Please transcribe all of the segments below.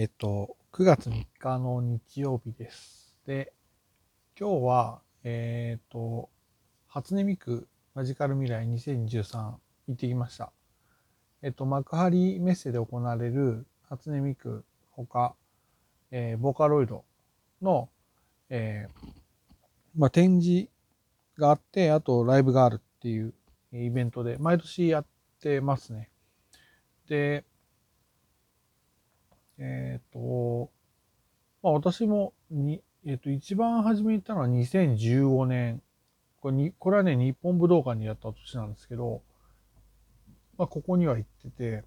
えっと、9月3日の日曜日です。で、今日は、えっと、初音ミクマジカル未来2023行ってきました。えっと、幕張メッセで行われる初音ミクほか、えーボーカロイドの、えーまあ、展示があって、あとライブがあるっていうイベントで、毎年やってますね。で、えっ、と、まあ、私もに、えっ、と、一番初めに行ったのは2015年。これにこれはね、日本武道館にやった年なんですけど、まあ、ここには行ってて、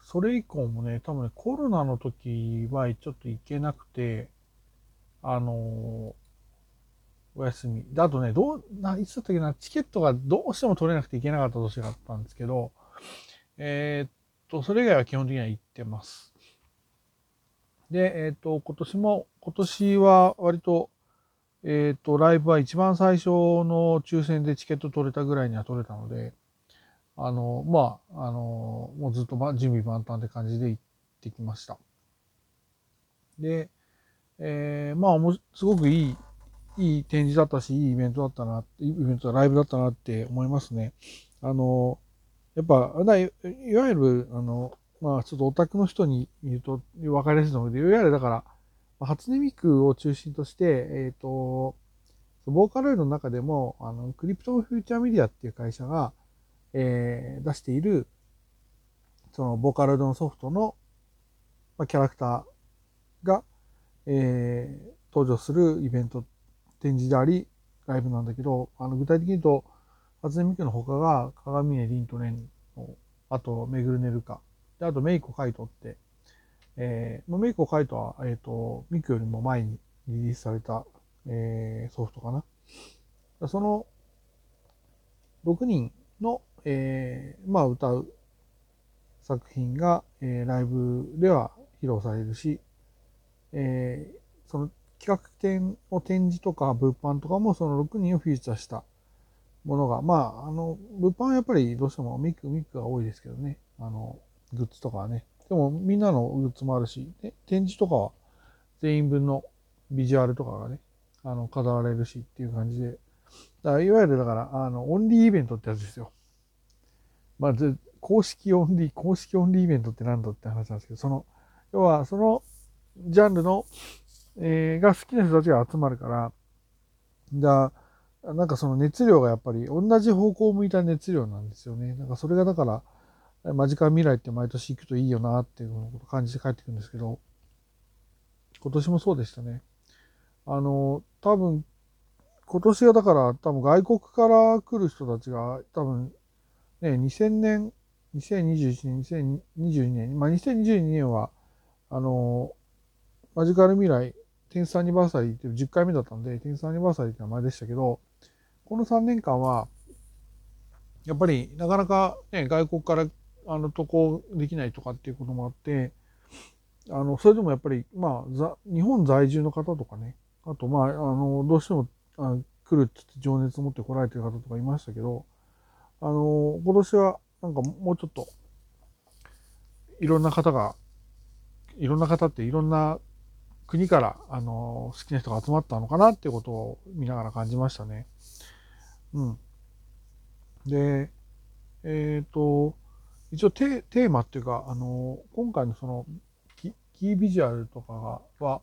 それ以降もね、多分ね、コロナの時はちょっと行けなくて、あのーお休み。で、あとね、どう、な、いつだったっけな、チケットがどうしても取れなくて行けなかった年があったんですけど、えーと、それ以外は基本的には行ってます。で、えーっと、今年も、今年は割と、えーっと、ライブは一番最初の抽選でチケット取れたぐらいには取れたので、あの、まあ、あの、もうずっと準備万端って感じで行ってきました。で、えーまあ、すごくいい、いい展示だったし、いいイベントだったな、イベント、ライブだったなって思いますね。あの、やっぱ、だいいわゆる、あの、まあ、ちょっとオタクの人に言うと分かりやすいと思うけど、いわゆるだから、初音ミクを中心として、えっ、と、ボーカロイドの中でも、あの、クリプトンフューチャーメディアっていう会社が、えー出している、その、ボーカロイドのソフトの、まあ、キャラクターが、えー登場するイベント、展示であり、ライブなんだけど、あの、具体的に言うと、初音ミクの他が、鏡音凛と蓮の、あと、めぐるねるか。で、あと、メイコカイトって、えー、メイコカイトは、えっ、と、ミクよりも前にリリースされた、えーソフトかな。その、6人の、えーまあ、歌う作品が、えーライブでは披露されるし、えーその企画展の展示とか物販とかもその6人をフィーチャーしたものが、まあ、あの、物販はやっぱりどうしてもミック、ミックが多いですけどね。あの、グッズとかはね。でもみんなのグッズもあるし、で展示とかは全員分のビジュアルとかがね、あの、飾られるしっていう感じで。だからいわゆるだから、あの、オンリーイベントってやつですよ。まあ、公式オンリー、公式オンリーイベントって何だって話なんですけど、その、要はそのジャンルの、えーが好きな人たちが集まるから、だなんかその熱量がやっぱり同じ方向を向いた熱量なんですよね。なんかそれがだから、マジカル未来って毎年行くといいよなっていうことを感じて帰ってくるんですけど、今年もそうでしたね。あの、多分、今年はだから多分外国から来る人たちが多分ね、2000年、2021年、2022年、まあ2022年は、あの、マジカル未来、テンスアニバーサリーっていう10回目だったんで、テンスアニバーサリーって名前でしたけど、この3年間は、やっぱりなかなかね、外国からあの渡航できないとかっていうこともあって、あの、それでもやっぱり、まあ、日本在住の方とかね、あと、まあ、あの、どうしてもあ来るって言って情熱を持って来られてる方とかいましたけど、あの、今年はなんかもうちょっと、いろんな方が、いろんな方っていろんな国から、あの、好きな人が集まったのかなっていうことを見ながら感じましたね。うん。で、えっ、と、一応テテーマっていうか、あの、今回のそのキ、キービジュアルとかがは、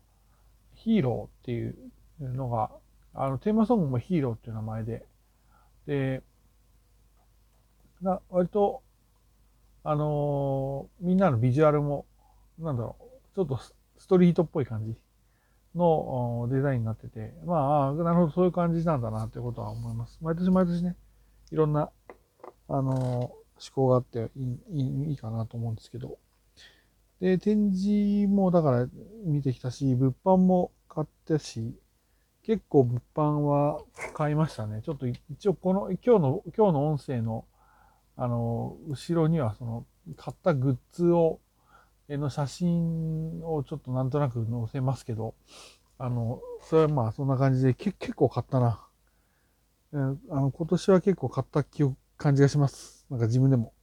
ヒーローっていうのが、あの、テーマソングもヒーローっていう名前で、で、な割と、あのーみんなのビジュアルも、なんだろう、ちょっとストリートっぽい感じのデザインになってて、まあ、なるほど、そういう感じなんだなっていうことは思います。毎年毎年ね、いろんな、あの思考があっていいいいかなと思うんですけど。で、展示もだから見てきたし、物販も買ったし、結構物販は買いましたね。ちょっと一応この今日の、今日の音声のあの、後ろにはその買ったグッズを、の写真をちょっとなんとなく載せますけど、あの、それはまあそんな感じでけ結構買ったな。うんあの今年は結構買った記憶感じがします。なんか自分でも。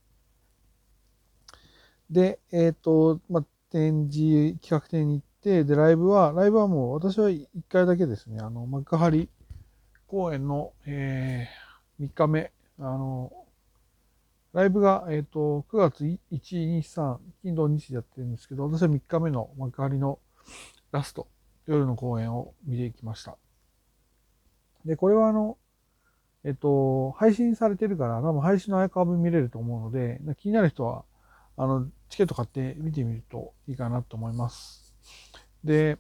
で、えっ、と、まあ、展示企画展に行って、で、ライブは、ライブはもう私は1回だけですね、あの、幕張公演の、えー、3日目、あの、ライブが、えっ、と、9月1、2、3、金土日でやってるんですけど、私は3日目の幕張のラスト、夜の公演を見ていきました。で、これはあの、えっと、配信されてるから、多分配信のアーカイブ見れると思うので、気になる人は、あの、チケット買って見てみるといいかなと思います。で、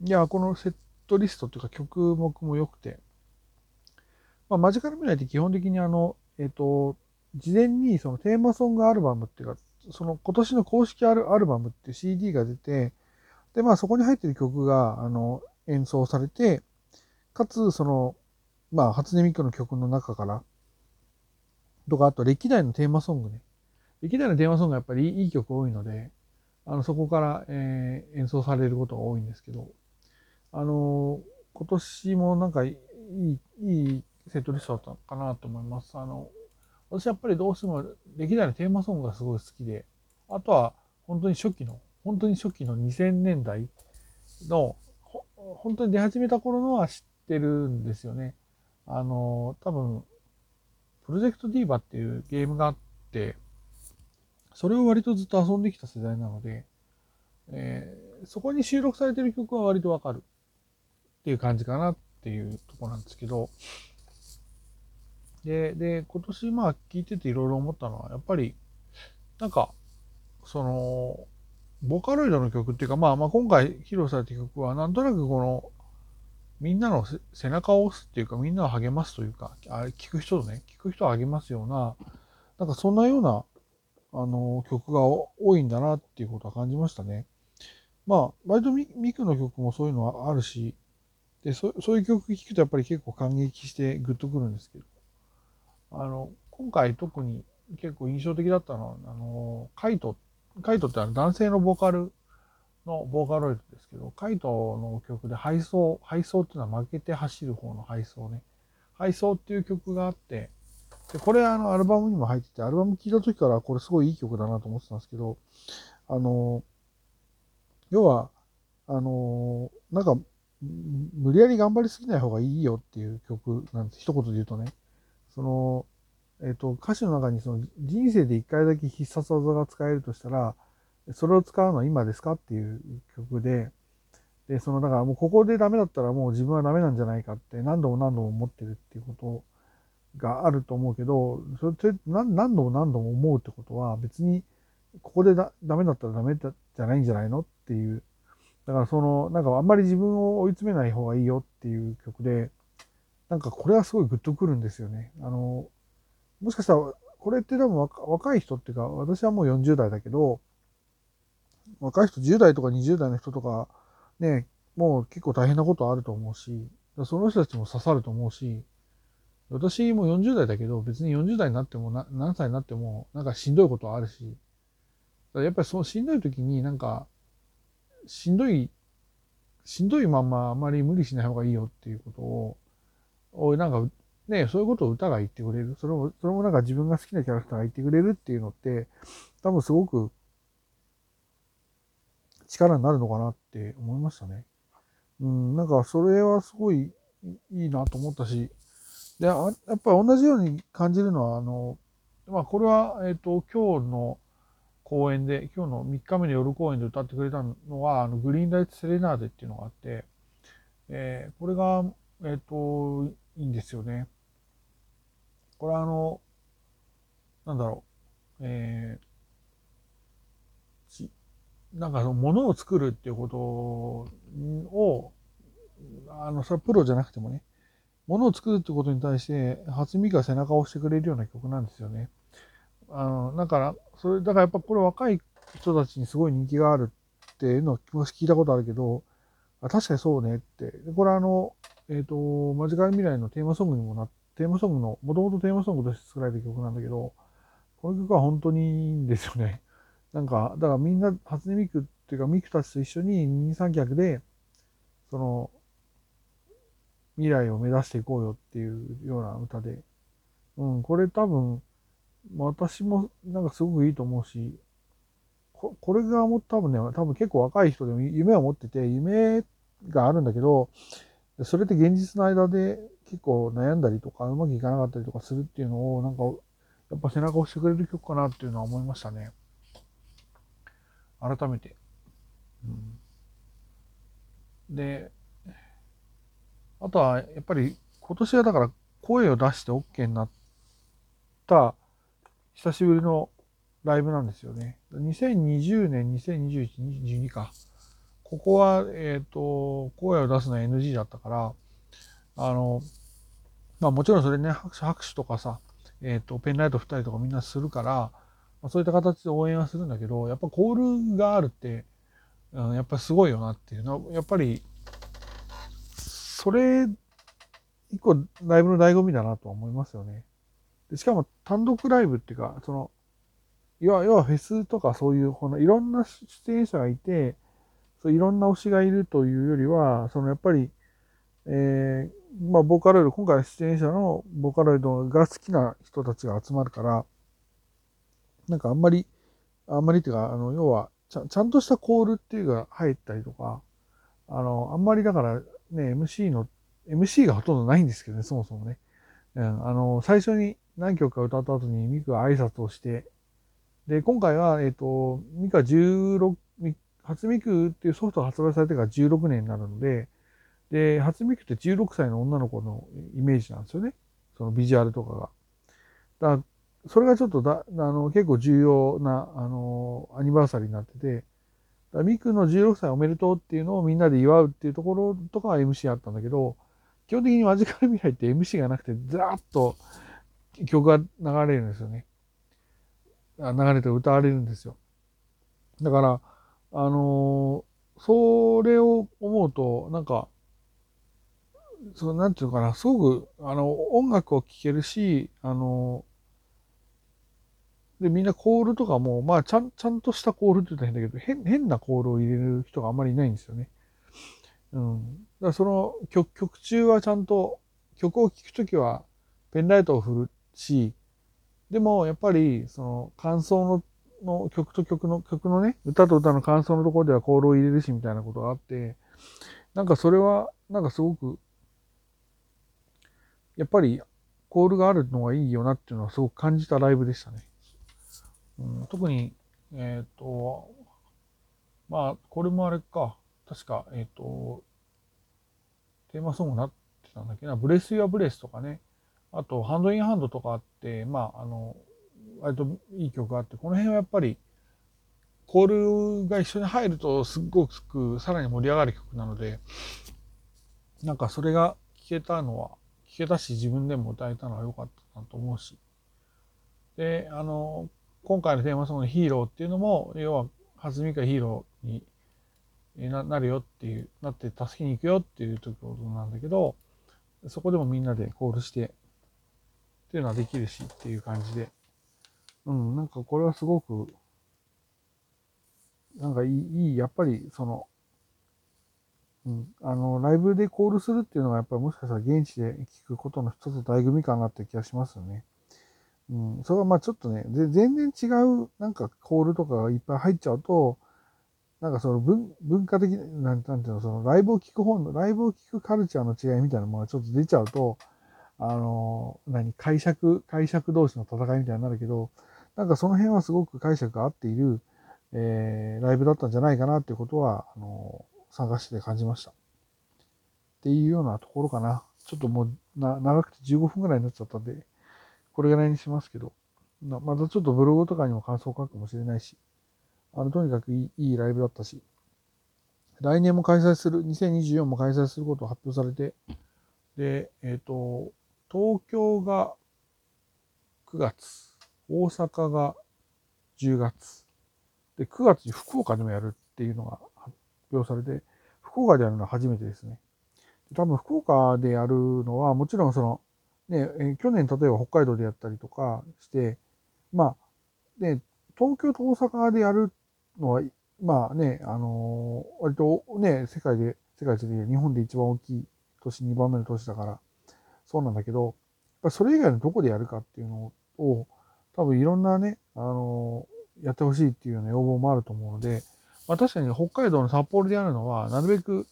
いや、このセットリストというか曲目も良くて、まあ、マジカル未来って基本的にあの、えっと、事前にそのテーマソングアルバムっていうか、その今年の公式アルバムっていう CD が出て、で、まあそこに入ってる曲が、あの、演奏されて、かつ、その、まあ、初音ミクの曲の中から、とか、あと歴代のテーマソングね。歴代のテーマソングがやっぱりいい曲多いので、あの、そこから、えー、演奏されることが多いんですけど、あのー、今年もなんかいい、いいセットリストだったのかなと思います。あの、私やっぱりどうしても歴代のテーマソングがすごい好きで、あとは本当に初期の、本当に初期の2000年代の、本当に出始めた頃のは知ってるんですよね。あの、多分、プロジェクトディーバっていうゲームがあって、それを割とずっと遊んできた世代なので、えー、そこに収録されてる曲は割とわかるっていう感じかなっていうとこなんですけど、で、で、今年まあ聞いてていろいろ思ったのは、やっぱり、なんか、その、ボカロイドの曲っていうか、まあまあ今回披露された曲は、なんとなくこの、みんなの背中を押すっていうか、みんなを励ますというか、あれ聞く人とね、聞く人を励ますような、なんかそんなような、あの、曲が多いんだなっていうことは感じましたね。まあ、割とミミクの曲もそういうのはあるし、でそ、そういう曲聴くとやっぱり結構感激してグッとくるんですけど、あの、今回特に結構印象的だったのは、あの、カイト、カイトってあの男性のボーカルのボーカロイドですけど、カイトの曲で配送、配送っていうのは負けて走る方の配送ね。配送っていう曲があって、で、これあのアルバムにも入ってて、アルバム聴いた時からこれすごいいい曲だなと思ってたんですけど、あの、要は、あの、なんか、無理やり頑張りすぎない方がいいよっていう曲なんです。一言で言うとね。その、えっ、ー、と、歌詞の中にその人生で一回だけ必殺技が使えるとしたら、それを使うのは今ですかっていう曲で、で、その、だからもうここでダメだったらもう自分はダメなんじゃないかって何度も何度も思ってるっていうことがあると思うけど、それって何度も何度も思うってことは別にここでだダメだったらダメじゃないんじゃないのっていう。だからその、なんかあんまり自分を追い詰めない方がいいよっていう曲で、なんかこれはすごいグッとくるんですよね。あの、もしかしたら、これって多分若い人っていうか、私はもう40代だけど、若い人10代とか20代の人とか、ね、もう結構大変なことあると思うし、その人たちも刺さると思うし、私も40代だけど、別に40代になってもな何歳になっても、なんかしんどいことはあるし、やっぱりそのしんどい時になんか、しんどい、しんどいまんまあまり無理しない方がいいよっていうことを、おい、なんか、ね、そういうことを歌が言ってくれる。それも、それもなんか自分が好きなキャラクターが言ってくれるっていうのって、多分すごく力になるのかなって思いましたね。うん、なんかそれはすごいいいなと思ったし、で、やっぱり同じように感じるのは、あの、まあこれは、えっ、ー、と、今日の公演で、今日の3日目の夜公演で歌ってくれたのは、あの、グリーンライトセレナーデっていうのがあって、えー、これが、えっ、ー、と、いいんですよね。これはあの、なんだろう、えー、なんかその物を作るっていうことを、あの、それはプロじゃなくてもね、物を作るってことに対して、初見が背中を押してくれるような曲なんですよね。あの、だから、それ、だからやっぱこれ若い人たちにすごい人気があるっていうのを聞いたことあるけど、あ確かにそうねって。これあの、えっ、ー、と、マジカル未来のテーマソングにもな、テーマソングの、もともとテーマソングとして作られた曲なんだけど、この曲は本当にいいんですよね。なんか、だからみんな、初音ミクっていうか、ミクたちと一緒に二三脚で、その、未来を目指していこうよっていうような歌で、うん、これ多分、私もなんかすごくいいと思うし、ここれがも多分ね、多分結構若い人でも夢を持ってて、夢があるんだけど、それって現実の間で結構悩んだりとか、うまくいかなかったりとかするっていうのを、なんか、やっぱ背中を押してくれる曲かなっていうのは思いましたね。改めて。うん、で、あとは、やっぱり今年はだから声を出して OK になった久しぶりのライブなんですよね。2020年、2021、22か。ここは、えっ、ー、と、声を出すのは NG だったから、あの、まあもちろんそれね、拍手、拍手とかさ、えっ、ー、と、ペンライト振ったりとかみんなするから、まあ、そういった形で応援はするんだけど、やっぱコールがあるって、うん、やっぱすごいよなっていうのは、やっぱり、それ、一個ライブの醍醐味だなとは思いますよね。でしかも単独ライブっていうか、その、要は、要はフェスとかそういう、このいろんな出演者がいて、そういろんな推しがいるというよりは、そのやっぱり、えー、まあ、ボーカロイド、今回出演者のボーカロイドが好きな人たちが集まるから、なんかあんまり、あんまりっていうか、あの、要はちゃ、ちゃんとしたコールっていうのが入ったりとか、あの、あんまりだからね、MC の、MC がほとんどないんですけどね、そもそもね。うん、あの、最初に何曲か歌った後にミクが挨拶をして、で、今回は、えっ、ー、と、ミカ16、初ミクっていうソフトが発売されてから16年になるので、で、初ミクって16歳の女の子のイメージなんですよね。そのビジュアルとかが。だから、それがちょっとだ、あの、結構重要な、あの、アニバーサリーになってて、だミクの16歳おめでとうっていうのをみんなで祝うっていうところとかは MC あったんだけど、基本的にマジカル未来って MC がなくて、ずらっと曲が流れるんですよね。流れて歌われるんですよ。だから、あの、それを思うと、なんか、そう、なんていうのかな、すごく、あの、音楽を聴けるし、あの、で、みんなコールとかも、まあ、ちゃん、ちゃんとしたコールって言ったら変だけど、変、変なコールを入れる人があんまりいないんですよね。うん。だからその曲、曲中はちゃんと、曲を聴くときは、ペンライトを振るし、でもやっぱりその感想のの曲と曲の曲のね歌と歌の感想のところではコールを入れるしみたいなことがあってなんかそれはなんかすごくやっぱりコールがあるのがいいよなっていうのはすごく感じたライブでしたね。うん、特にえっ、ー、とまあこれもあれか。確かえっ、ー、とテーマソングになってたんだっけな。ブレス・ユア・ブレスとかね。あと、 Hand in Hand とかあって、まあ、あの、割といい曲があって、この辺はやっぱり、コールが一緒に入るとすっごくさらに盛り上がる曲なので、なんかそれが聴けたのは、聴けたし自分でも歌えたのは良かったなと思うし。で、あの、今回のテーマソングヒーローっていうのも、要は、初見かヒーローになるよっていう、なって助けに行くよっていうところなんだけど、そこでもみんなでコールしてっていうのはできるしっていう感じで、うん、なんかこれはすごく、なんかいい、いいやっぱりその、うん、あの、ライブでコールするっていうのがやっぱりもしかしたら現地で聞くことの一つ醍醐味かなって気がしますよね。うん、それはまあちょっとね、で全然違うなんかコールとかがいっぱい入っちゃうと、なんかその文文化的な、なんていうの、そのライブを聞く本の、ライブを聞くカルチャーの違いみたいなものがちょっと出ちゃうと、あの、何、解釈、解釈同士の戦いみたいになるけど、なんかその辺はすごく解釈が合っている、えー、ライブだったんじゃないかなっていうことは、あの、参加して感じました。っていうようなところかな。ちょっともうな長くて15分ぐらいになっちゃったんで、これぐらいにしますけど、またちょっとブログとかにも感想を書くかもしれないし、あの、とにかくいいいいライブだったし、来年も開催する、2024も開催することを発表されて、で、えっ、ー、と、東京が9月、大阪が10月、で、9月に福岡でもやるっていうのが発表されて、福岡でやるのは初めてですね。多分福岡でやるのは、もちろんその、ね、去年例えば北海道でやったりとかして、まあ、ね、東京と大阪でやるのは、まあね、あのー、割とね、世界で、世界で日本で一番大きい都市、2番目の都市だから、そうなんだけど、やっぱそれ以外のどこでやるかっていうのを、多分いろんなね、あの、やってほしいっていうような要望もあると思うので、まあ確かに北海道の札幌であるのは、なるべく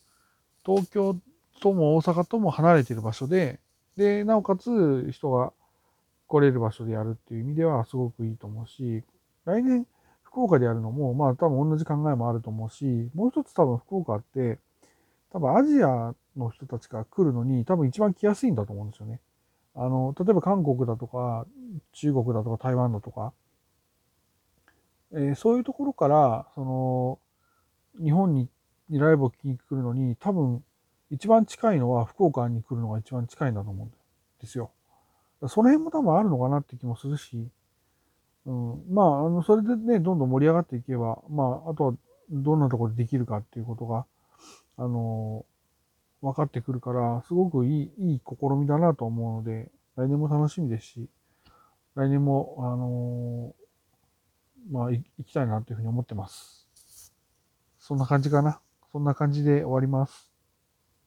東京とも大阪とも離れている場所で、で、なおかつ人が来れる場所でやるっていう意味ではすごくいいと思うし、来年福岡でやるのも、まあ多分同じ考えもあると思うし、もう一つ多分福岡って、多分アジアの人たちが来るのに多分一番来やすいんだと思うんですよね。あの、例えば韓国だとか、中国だとか台湾だとか、えー、そういうところから、その、日本にライブを聴きに来るのに、多分一番近いのは福岡に来るのが一番近いんだと思うんですよ。その辺も多分あるのかなって気もするし、うん、まあ、あの、それでね、どんどん盛り上がっていけば、まあ、あとはどんなところでできるかっていうことが、あの、分かってくるから、すごくいい、いい試みだなと思うので、来年も楽しみですし、来年も、あのまあ、行きたいなというふうに思ってます。そんな感じかな。そんな感じで終わります。